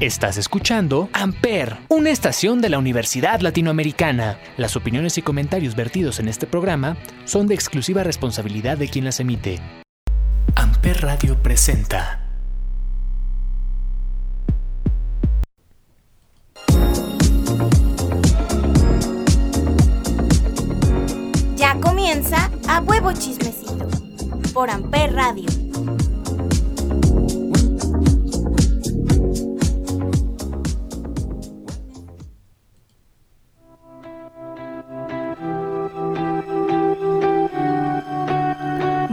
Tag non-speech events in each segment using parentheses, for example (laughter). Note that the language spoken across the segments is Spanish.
Estás escuchando Amper, una estación de la Universidad Latinoamericana. Las opiniones y comentarios vertidos en este programa son de exclusiva responsabilidad de quien las emite. Amper Radio presenta. Ya comienza A Huevo Chismecito por Amper Radio.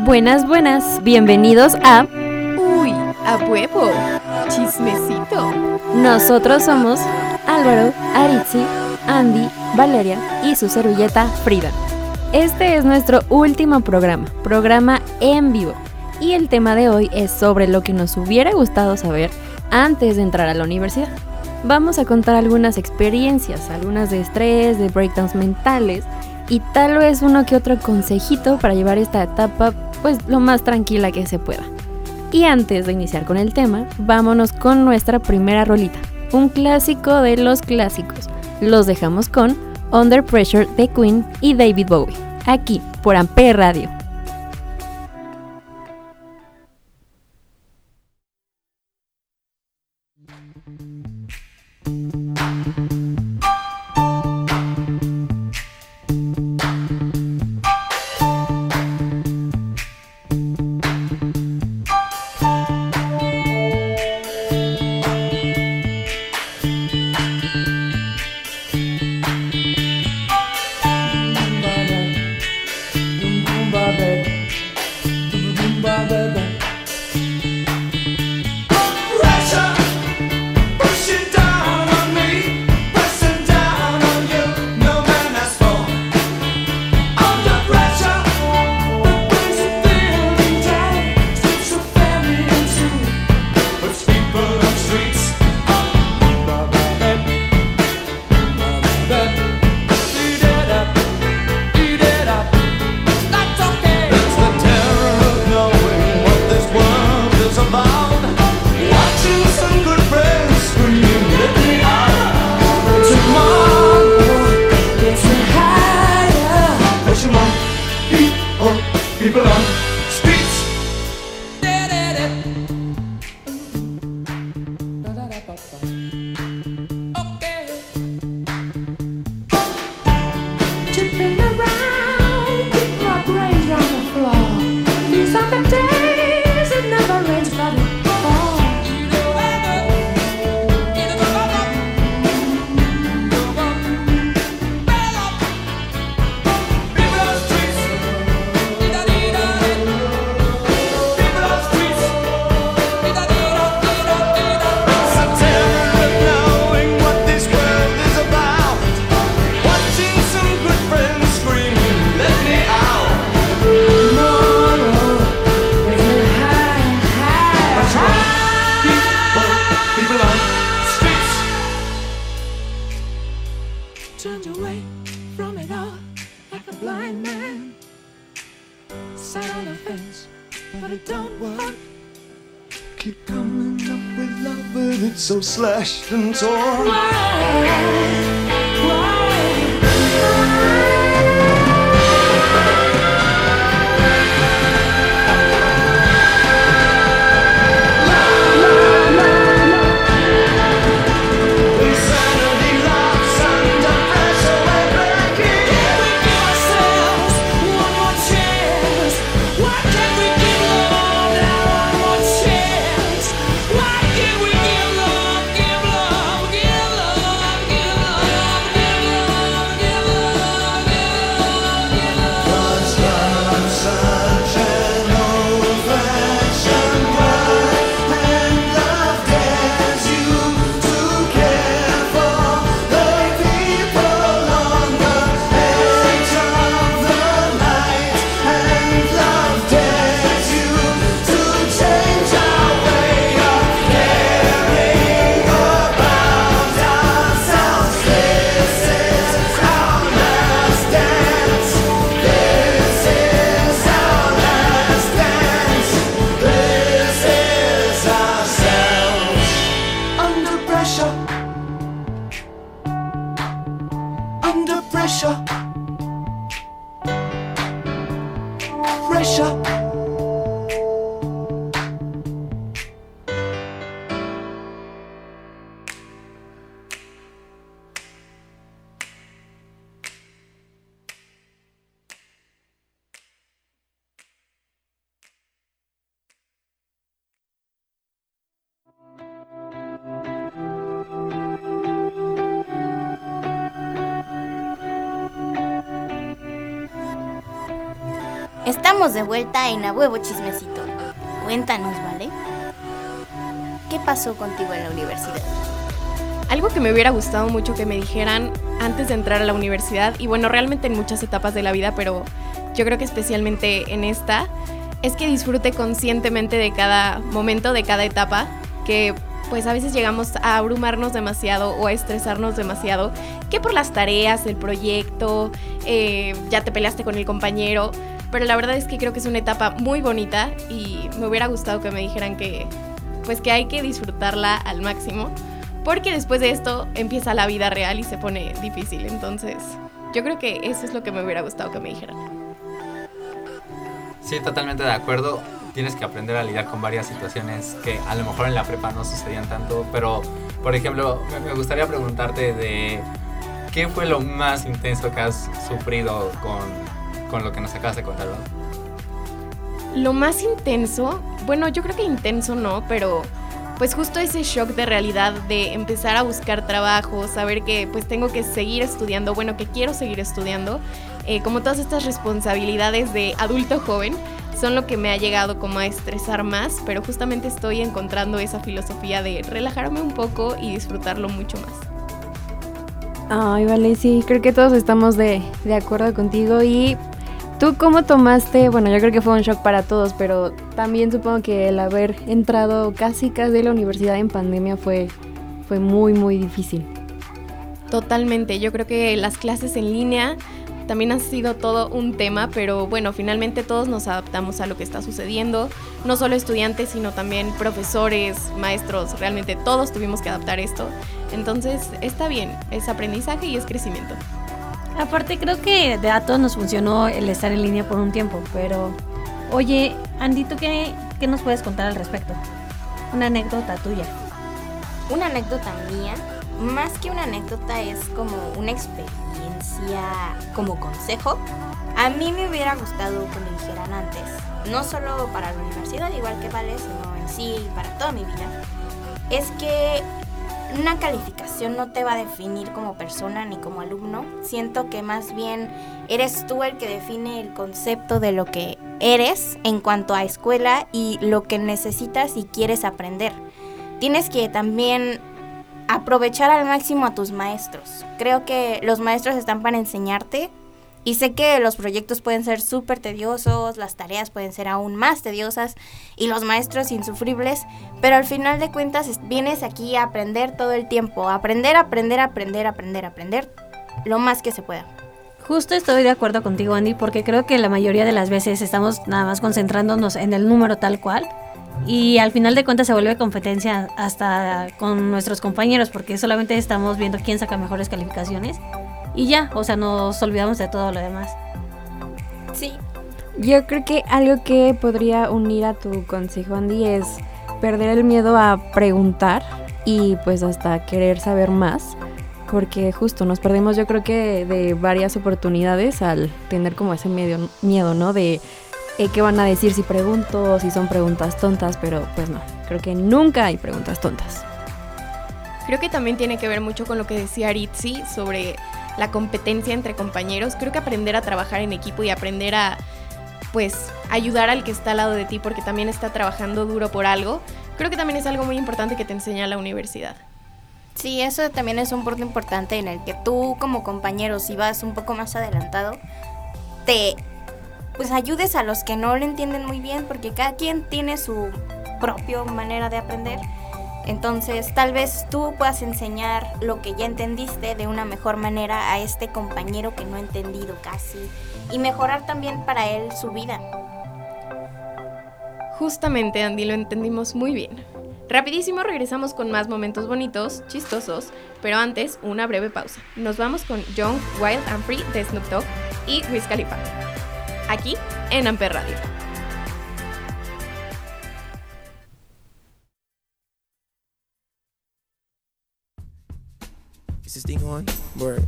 Buenas, buenas, bienvenidos a Uy, a huevo, chismecito. Nosotros somos Álvaro, Aritzi, Andy, Valeria y su servilleta Frida. Este es nuestro último programa, programa en vivo. Y el tema de hoy es sobre lo que nos hubiera gustado saber antes de entrar a la universidad. Vamos a contar algunas experiencias, algunas de estrés, de breakdowns mentales y tal vez uno que otro consejito para llevar esta etapa pues lo más tranquila que se pueda. Y antes de iniciar con el tema, vámonos con nuestra primera rolita, un clásico de los clásicos. Los dejamos con Under Pressure de Queen y David Bowie, aquí por Ampere Radio. Thank you. Slashed and torn. De vuelta en A Huevo Chismecito. Cuéntanos, ¿vale? ¿Qué pasó contigo en la universidad? Algo que me hubiera gustado mucho que me dijeran antes de entrar a la universidad, y bueno, realmente en muchas etapas de la vida, pero yo creo que especialmente en esta, es que disfrute conscientemente de cada momento, de cada etapa, que pues a veces llegamos a abrumarnos demasiado o a estresarnos demasiado, que por las tareas, el proyecto, eh, ya te peleaste con el compañero, pero la verdad es que creo que es una etapa muy bonita y me hubiera gustado que me dijeran que pues que hay que disfrutarla al máximo, porque después de esto empieza la vida real y se pone difícil, entonces yo creo que eso es lo que me hubiera gustado que me dijeran. Sí, totalmente de acuerdo. Tienes que aprender a lidiar con varias situaciones que a lo mejor en la prepa no sucedían tanto, pero por ejemplo, me- gustaría preguntarte de qué fue lo más intenso que has sufrido con, con lo que nos acabas de contar, ¿verdad? Lo más intenso, bueno, yo creo que intenso no, pero pues justo ese shock de realidad de empezar a buscar trabajo, saber que pues tengo que seguir estudiando, bueno, que quiero seguir estudiando, eh, como todas estas responsabilidades de adulto joven son lo que me ha llegado como a estresar más, pero justamente estoy encontrando esa filosofía de relajarme un poco y disfrutarlo mucho más. Ay, vale, sí, creo que todos estamos de, de acuerdo contigo. ¿Y tú cómo tomaste? Bueno, yo creo que fue un shock para todos, pero también supongo que el haber entrado casi casi a la universidad en pandemia fue, fue muy, muy difícil. Totalmente, yo creo que las clases en línea también han sido todo un tema, pero bueno, finalmente todos nos adaptamos a lo que está sucediendo, no solo estudiantes, sino también profesores, maestros, realmente todos tuvimos que adaptar esto. Entonces, está bien, es aprendizaje y es crecimiento. Aparte creo que de a todos nos funcionó el estar en línea por un tiempo, pero oye, Andy, ¿tú qué, qué nos puedes contar al respecto? Una anécdota tuya. Una anécdota mía, más que una anécdota, es como una experiencia como consejo. A mí me hubiera gustado que me dijeran antes, no solo para la universidad, igual que vale, sino en sí, para toda mi vida, es que una calificación no te va a definir como persona ni como alumno. Siento que más bien eres tú el que define el concepto de lo que eres en cuanto a escuela y lo que necesitas y quieres aprender. Tienes que también aprovechar al máximo a tus maestros. Creo que los maestros están para enseñarte y sé que los proyectos pueden ser súper tediosos, las tareas pueden ser aún más tediosas y los maestros insufribles, pero al final de cuentas es- vienes aquí a aprender todo el tiempo, aprender, aprender, aprender, aprender, aprender lo más que se pueda. Justo estoy de acuerdo contigo, Andy, porque creo que la mayoría de las veces estamos nada más concentrándonos en el número tal cual. Y al final de cuentas se vuelve competencia hasta con nuestros compañeros, porque solamente estamos viendo quién saca mejores calificaciones. Y ya, o sea, nos olvidamos de todo lo demás. Sí, Yo creo que algo que podría unir a tu consejo, Andy, es perder el miedo a preguntar y pues hasta querer saber más. Porque justo nos perdemos yo creo que de varias oportunidades al tener como ese miedo, miedo ¿no? De eh, qué van a decir si pregunto, si son preguntas tontas, pero pues no, creo que nunca hay preguntas tontas. Creo que también tiene que ver mucho con lo que decía Aritzi sobre la competencia entre compañeros. Creo que aprender a trabajar en equipo y aprender a, pues, ayudar al que está al lado de ti porque también está trabajando duro por algo, creo que también es algo muy importante que te enseña la universidad. Sí, eso también es un punto importante en el que tú como compañero, si vas un poco más adelantado, te pues ayudes a los que no lo entienden muy bien, porque cada quien tiene su propia manera de aprender. Entonces, tal vez tú puedas enseñar lo que ya entendiste de una mejor manera a este compañero que no ha entendido casi y mejorar también para él su vida. Justamente, Andy, lo entendimos muy bien. Rapidísimo regresamos con más momentos bonitos, chistosos, pero antes una breve pausa. Nos vamos con Young, Wild and Free de Snoop Dogg y Wiz Khalifa. Aquí en Amper Radio. Is this thing on? Word.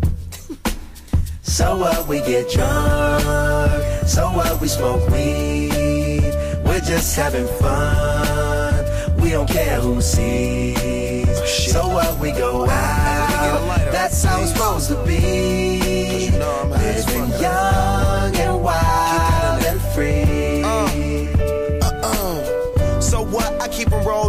So what we get drunk, so what we smoke weed. We're just having fun. We don't care who sees. so what we go out, that's how it's supposed to be. Living young and wild and free. Uh-uh. So what? I keep rolled up,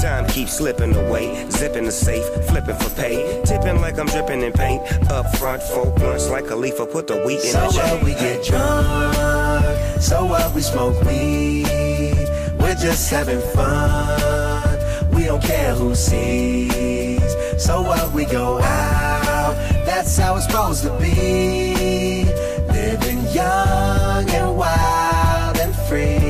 Time keeps slipping away. Zipping the safe, flipping for pay. Tipping like I'm dripping in paint. Up front, four blunts like a leaf. Put the wheat in So the what we get drunk, so what we smoke weed. We're just having fun. We don't care who sees. So what we go out, that's how it's supposed to be. Living young and wild and free.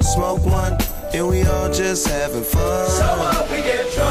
smoke one, and we all just having fun. So what we get drunk,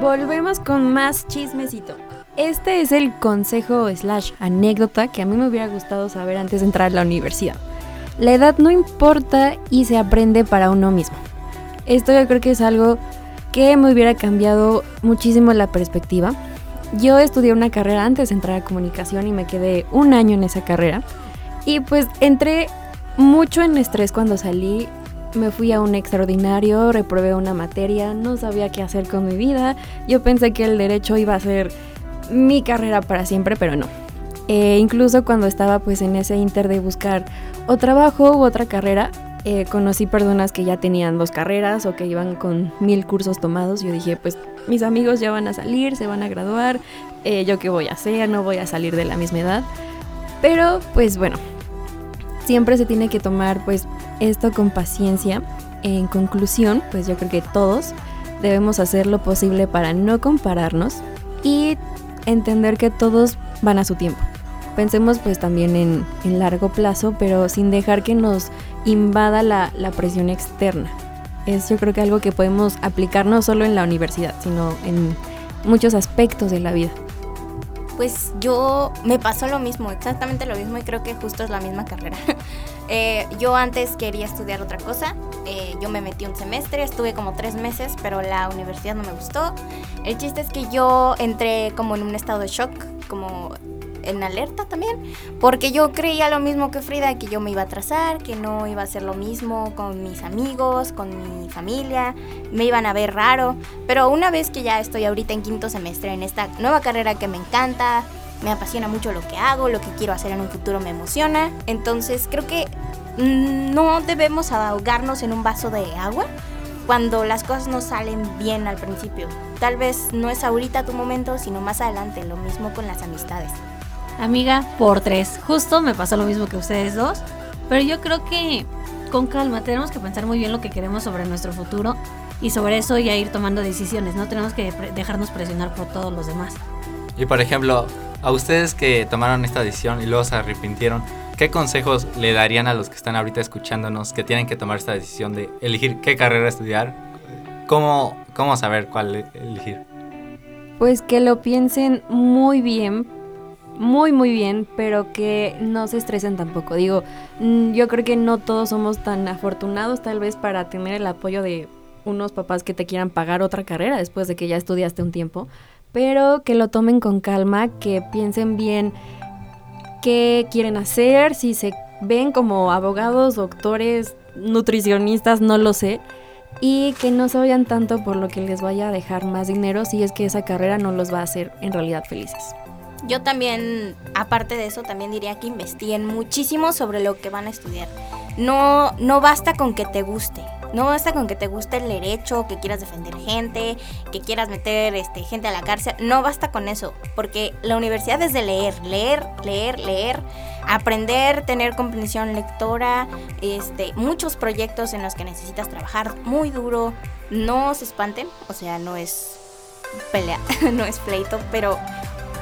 Volvemos con más chismecito. Este es el consejo slash anécdota que a mí me hubiera gustado saber antes de entrar a la universidad. La edad no importa y se aprende para uno mismo. Esto yo creo que es algo que me hubiera cambiado muchísimo la perspectiva. Yo estudié una carrera antes de entrar a comunicación y me quedé un año en esa carrera. Y pues entré mucho en estrés cuando salí. Me fui a un extraordinario, reprobé una materia, no sabía qué hacer con mi vida. Yo pensé que el derecho iba a ser mi carrera para siempre, pero no. Eh, incluso cuando estaba pues en ese inter de buscar o trabajo u otra carrera, eh, conocí personas que ya tenían dos carreras o que iban con mil cursos tomados. Yo dije, pues mis amigos ya van a salir, se van a graduar, eh, yo qué voy a hacer, no voy a salir de la misma edad. Pero pues bueno, siempre se tiene que tomar pues esto con paciencia. En conclusión, pues yo creo que todos debemos hacer lo posible para no compararnos y entender que todos van a su tiempo. pensemos pues también en, largo plazo, pero sin dejar que nos invada la, la presión externa. Es yo creo que algo que podemos aplicar no solo en la universidad, sino en muchos aspectos de la vida. Pues yo me pasó lo mismo, exactamente lo mismo y creo que justo es la misma carrera. (laughs) Eh, yo antes quería estudiar otra cosa, eh, yo me metí un semestre, estuve como tres meses, pero la universidad no me gustó. El chiste es que yo entré como en un estado de shock, como en alerta también, porque yo creía lo mismo que Frida, que yo me iba a atrasar, que no iba a hacer lo mismo con mis amigos, con mi familia, me iban a ver raro, pero una vez que ya estoy ahorita en quinto semestre en esta nueva carrera que me encanta, me apasiona mucho lo que hago, lo que quiero hacer en un futuro me emociona, entonces creo que mm, no debemos ahogarnos en un vaso de agua cuando las cosas no salen bien al principio. Tal vez no es ahorita tu momento, sino más adelante, lo mismo con las amistades. Amiga, por tres. Justo me pasó lo mismo que ustedes dos. Pero yo creo que con calma tenemos que pensar muy bien lo que queremos sobre nuestro futuro y sobre eso ya ir tomando decisiones. No tenemos que dejarnos presionar por todos los demás. Y por ejemplo, a ustedes que tomaron esta decisión y luego se arrepintieron, ¿qué consejos le darían a los que están ahorita escuchándonos que tienen que tomar esta decisión de elegir qué carrera estudiar? ¿Cómo, cómo saber cuál e- elegir? Pues que lo piensen muy bien, muy muy bien, pero que no se estresen tampoco. Digo, mm, yo creo que no todos somos tan afortunados tal vez para tener el apoyo de unos papás que te quieran pagar otra carrera después de que ya estudiaste un tiempo, pero que lo tomen con calma, que piensen bien qué quieren hacer, si se ven como abogados, doctores, nutricionistas, no lo sé, y que no se vayan tanto por lo que les vaya a dejar más dinero si es que esa carrera no los va a hacer en realidad felices. Yo también, aparte de eso, también diría que investiguen muchísimo sobre lo que van a estudiar. No, no basta con que te guste. No basta con que te guste el derecho, que quieras defender gente, que quieras meter este, gente a la cárcel. No basta con eso, porque la universidad es de leer, leer, leer, leer, aprender, tener comprensión lectora, este, muchos proyectos en los que necesitas trabajar muy duro. No se espanten, o sea, no es pelea, (laughs) no es pleito, pero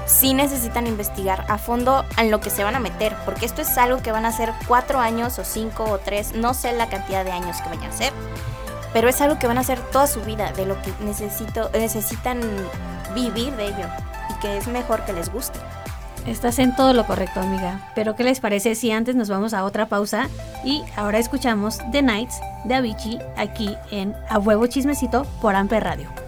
sí necesitan investigar a fondo en lo que se van a meter, porque esto es algo que van a hacer cuatro años o cinco o tres, no sé la cantidad de años que vayan a hacer, pero es algo que van a hacer toda su vida, de lo que necesito, necesitan vivir de ello y que es mejor que les guste. Estás en todo lo correcto, amiga. Pero ¿qué les parece si antes nos vamos a otra pausa y ahora escuchamos The Nights de Avicii aquí en A Huevo Chismecito por Amper Radio?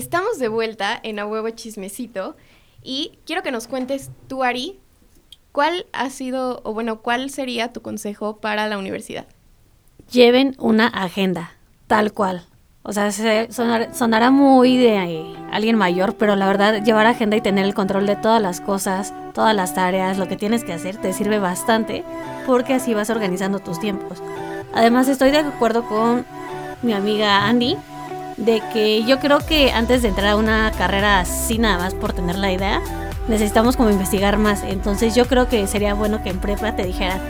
Estamos de vuelta en A Huevo Chismecito y quiero que nos cuentes tú, Ari, ¿cuál ha sido, o bueno, cuál sería tu consejo para la universidad? Lleven una agenda, tal cual. O sea, se- sonar- sonará muy de eh, alguien mayor, pero la verdad, llevar agenda y tener el control de todas las cosas, todas las tareas, lo que tienes que hacer, te sirve bastante porque así vas organizando tus tiempos. Además, estoy de acuerdo con mi amiga Andy de que yo creo que antes de entrar a una carrera así nada más por tener la idea, necesitamos como investigar más. Entonces yo creo que sería bueno que en prepa te dijeran,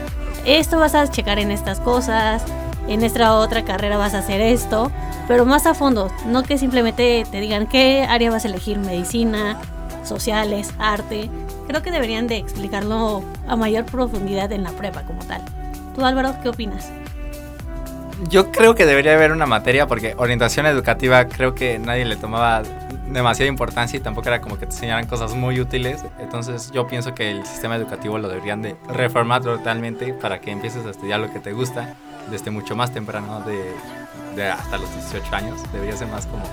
esto vas a checar en estas cosas, en esta otra carrera vas a hacer esto, pero más a fondo, no que simplemente te digan qué área vas a elegir, medicina, sociales, arte. Creo que deberían de explicarlo a mayor profundidad en la prepa como tal. ¿Tú Álvaro qué opinas? Yo creo que debería haber una materia porque orientación educativa creo que nadie le tomaba demasiada importancia y tampoco era como que te enseñaran cosas muy útiles. Entonces yo pienso que el sistema educativo lo deberían de reformar totalmente para que empieces a estudiar lo que te gusta desde mucho más temprano, de, hasta los 18 años. Debería ser más como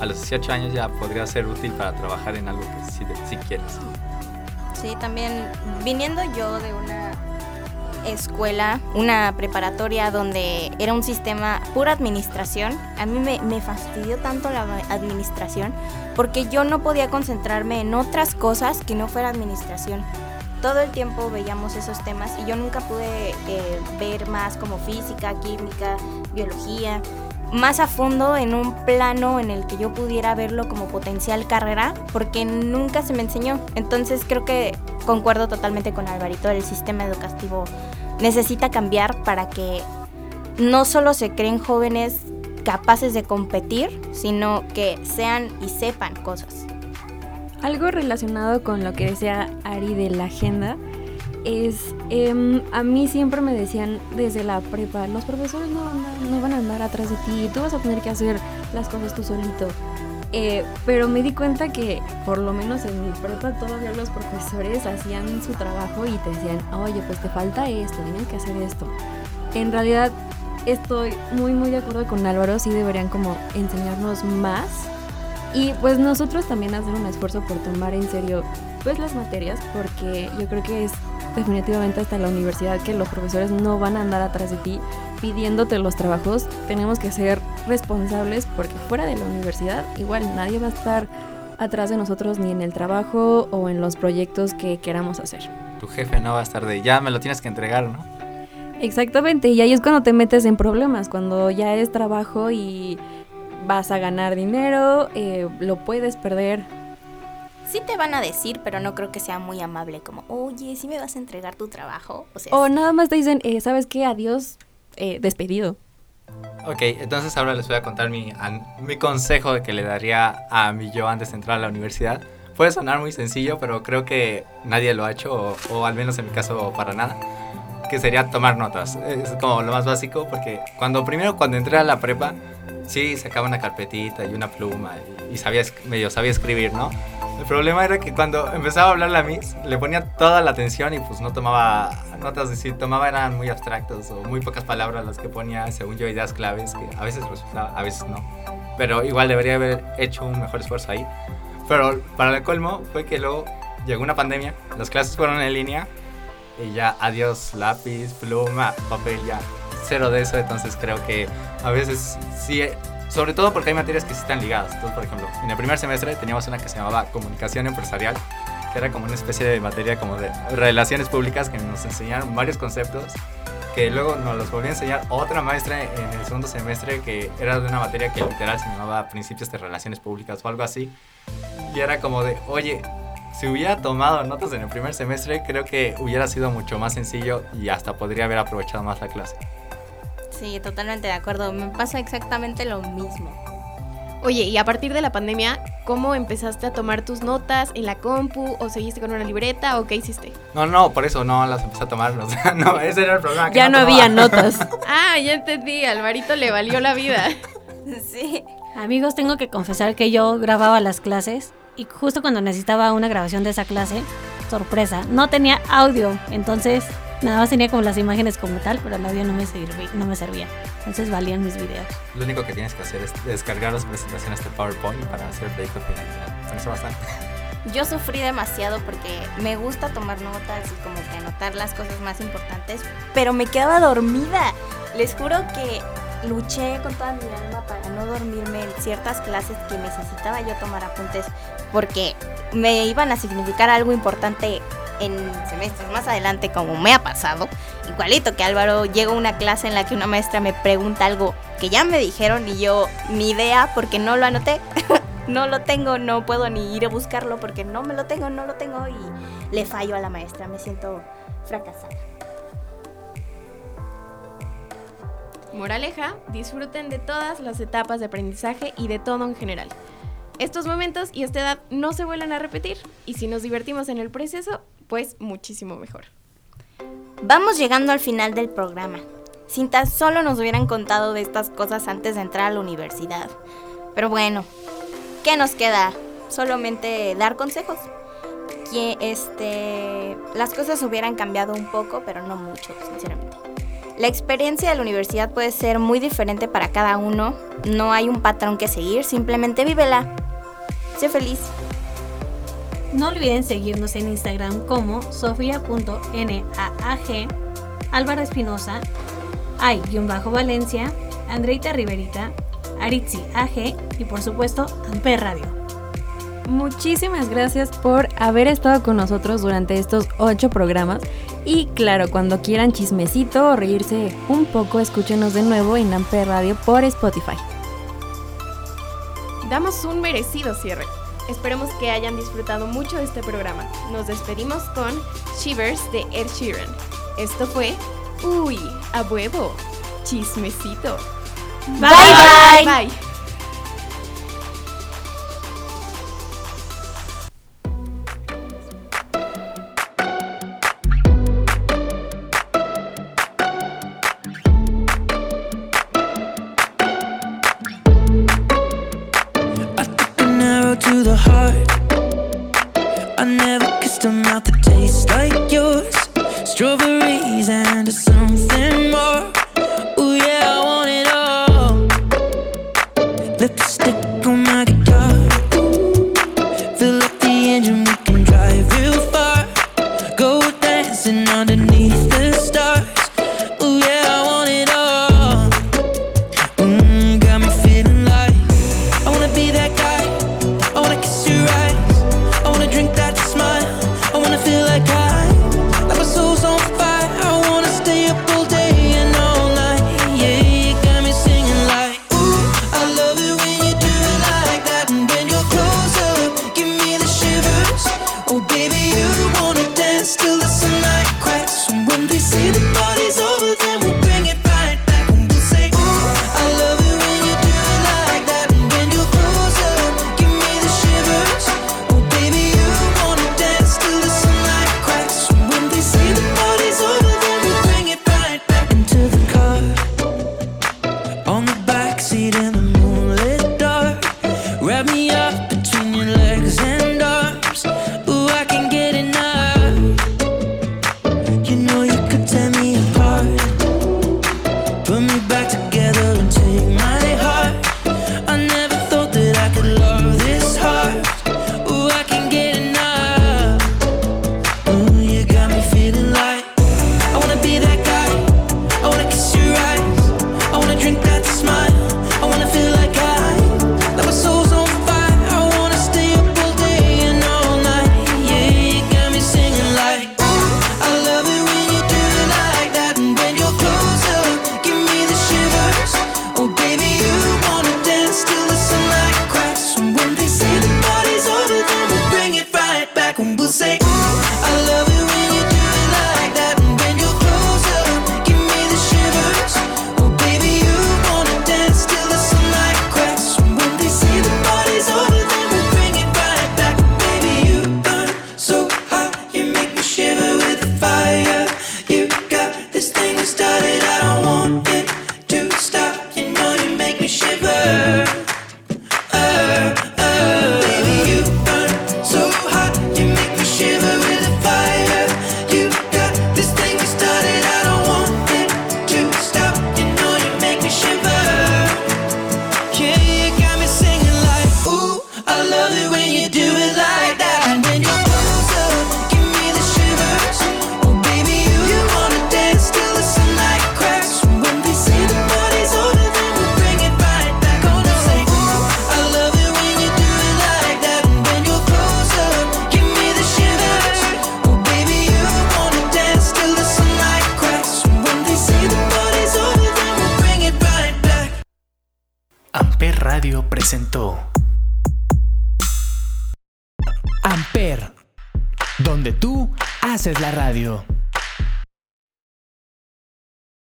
a los 18 años ya podría ser útil para trabajar en algo que sí, sí quieres. Sí, también viniendo yo de una escuela, una preparatoria donde era un sistema pura administración, a mí me, fastidió tanto la administración porque yo no podía concentrarme en otras cosas que no fuera administración. Todo el tiempo veíamos esos temas y yo nunca pude eh, ver más como física, química, biología, más a fondo en un plano en el que yo pudiera verlo como potencial carrera, porque nunca se me enseñó. Entonces creo que concuerdo totalmente con Alvarito, el sistema educativo necesita cambiar para que no solo se creen jóvenes capaces de competir, sino que sean y sepan cosas. Algo relacionado con lo que decía Ari de la agenda es, em, a mí siempre me decían desde la prepa, los profesores no van, a andar, atrás de ti, tú vas a tener que hacer las cosas tú solito. Eh, pero me di cuenta que por lo menos en mi prepa todavía los profesores hacían su trabajo y te decían, oye, pues te falta esto, tienes que hacer esto. En realidad estoy muy muy de acuerdo con Álvaro, sí deberían como enseñarnos más y pues nosotros también hacer un esfuerzo por tomar en serio pues las materias porque yo creo que es definitivamente hasta la universidad que los profesores no van a andar atrás de ti pidiéndote los trabajos. Tenemos que ser responsables porque fuera de la universidad igual nadie va a estar atrás de nosotros ni en el trabajo o en los proyectos que queramos hacer. Tu jefe no va a estar de ya me lo tienes que entregar, ¿no? Exactamente, y ahí es cuando te metes en problemas, cuando ya es trabajo y vas a ganar dinero, eh, lo puedes perder. Sí te van a decir, pero no creo que sea muy amable, como, oye, ¿sí me vas a entregar tu trabajo? O sea, O nada más te dicen, eh, ¿sabes qué? Adiós, eh, despedido. Ok, entonces ahora les voy a contar mi, mi consejo que le daría a mi yo antes de entrar a la universidad. Puede sonar muy sencillo, pero creo que nadie lo ha hecho, o, o al menos en mi caso para nada, que sería tomar notas. Es como lo más básico, porque cuando primero cuando entré a la prepa, sí sacaba una carpetita y una pluma y, y sabía, medio sabía escribir, ¿no? El problema era que cuando empezaba a hablar la Miss, le ponía toda la atención y pues no tomaba notas, decir, tomaba eran muy abstractos o muy pocas palabras las que ponía, según yo, ideas claves, que a veces resultaba, a veces no. Pero igual debería haber hecho un mejor esfuerzo ahí. Pero para el colmo fue que luego llegó una pandemia, las clases fueron en línea y ya adiós lápiz, pluma, papel, ya cero de eso, entonces creo que a veces sí, sobre todo porque hay materias que sí están ligadas. Entonces, por ejemplo, en el primer semestre teníamos una que se llamaba comunicación empresarial, que era como una especie de materia como de relaciones públicas que nos enseñaron varios conceptos que luego nos los volvió a enseñar otra maestra en el segundo semestre que era de una materia que literal se llamaba principios de relaciones públicas o algo así. Y era como de, oye, si hubiera tomado notas en el primer semestre, creo que hubiera sido mucho más sencillo y hasta podría haber aprovechado más la clase. Sí, totalmente de acuerdo. Me pasa exactamente lo mismo. Oye, y a partir de la pandemia, ¿cómo empezaste a tomar tus notas en la compu o seguiste con una libreta o qué hiciste? No, no, por eso no las empecé a tomar. (laughs) o sea, no, ese era el problema. que Ya no tomaba. había notas. (laughs) Ah, ya entendí, Alvarito le valió la vida. (laughs) Sí. Amigos, tengo que confesar que yo grababa las clases y justo cuando necesitaba una grabación de esa clase, sorpresa, no tenía audio. Entonces Nada más tenía como las imágenes como tal, pero el audio no me, servía, no me servía. Entonces valían mis videos. Lo único que tienes que hacer es descargar las presentaciones de PowerPoint para hacer el proyecto final. Eso bastante. (laughs) Yo sufrí demasiado porque me gusta tomar notas y como que anotar las cosas más importantes, pero me quedaba dormida. Les juro que luché con toda mi alma para no dormirme en ciertas clases que necesitaba yo tomar apuntes porque me iban a significar algo importante en semestres más adelante como me ha pasado. Igualito que Álvaro, llega una clase en la que una maestra me pregunta algo que ya me dijeron y yo ni idea porque no lo anoté. (laughs) no lo tengo, no puedo ni ir a buscarlo porque no me lo tengo, no lo tengo y le fallo a la maestra, me siento fracasada. Moraleja, disfruten de todas las etapas de aprendizaje y de todo en general. Estos momentos y esta edad no se vuelven a repetir y si nos divertimos en el proceso, pues muchísimo mejor. Vamos llegando al final del programa. Sin tan solo nos hubieran contado de estas cosas antes de entrar a la universidad. Pero bueno, ¿qué nos queda? Solamente dar consejos. Que este, las cosas hubieran cambiado un poco, pero no mucho, sinceramente. La experiencia de la universidad puede ser muy diferente para cada uno. No hay un patrón que seguir, simplemente vívela. Sé feliz. No olviden seguirnos en Instagram como sofia.naag, Álvaro Espinosa, ay-valencia, Andreita Riverita, Aritzi AG y por supuesto Amper Radio. Muchísimas gracias por haber estado con nosotros durante estos ocho programas. Y claro, cuando quieran chismecito o reírse un poco, escúchenos de nuevo en Amper Radio por Spotify. Damos un merecido cierre. Esperemos que hayan disfrutado mucho este programa. Nos despedimos con Shivers de Ed Sheeran. Esto fue Uy, a huevo, chismecito. bye. bye. bye. Oh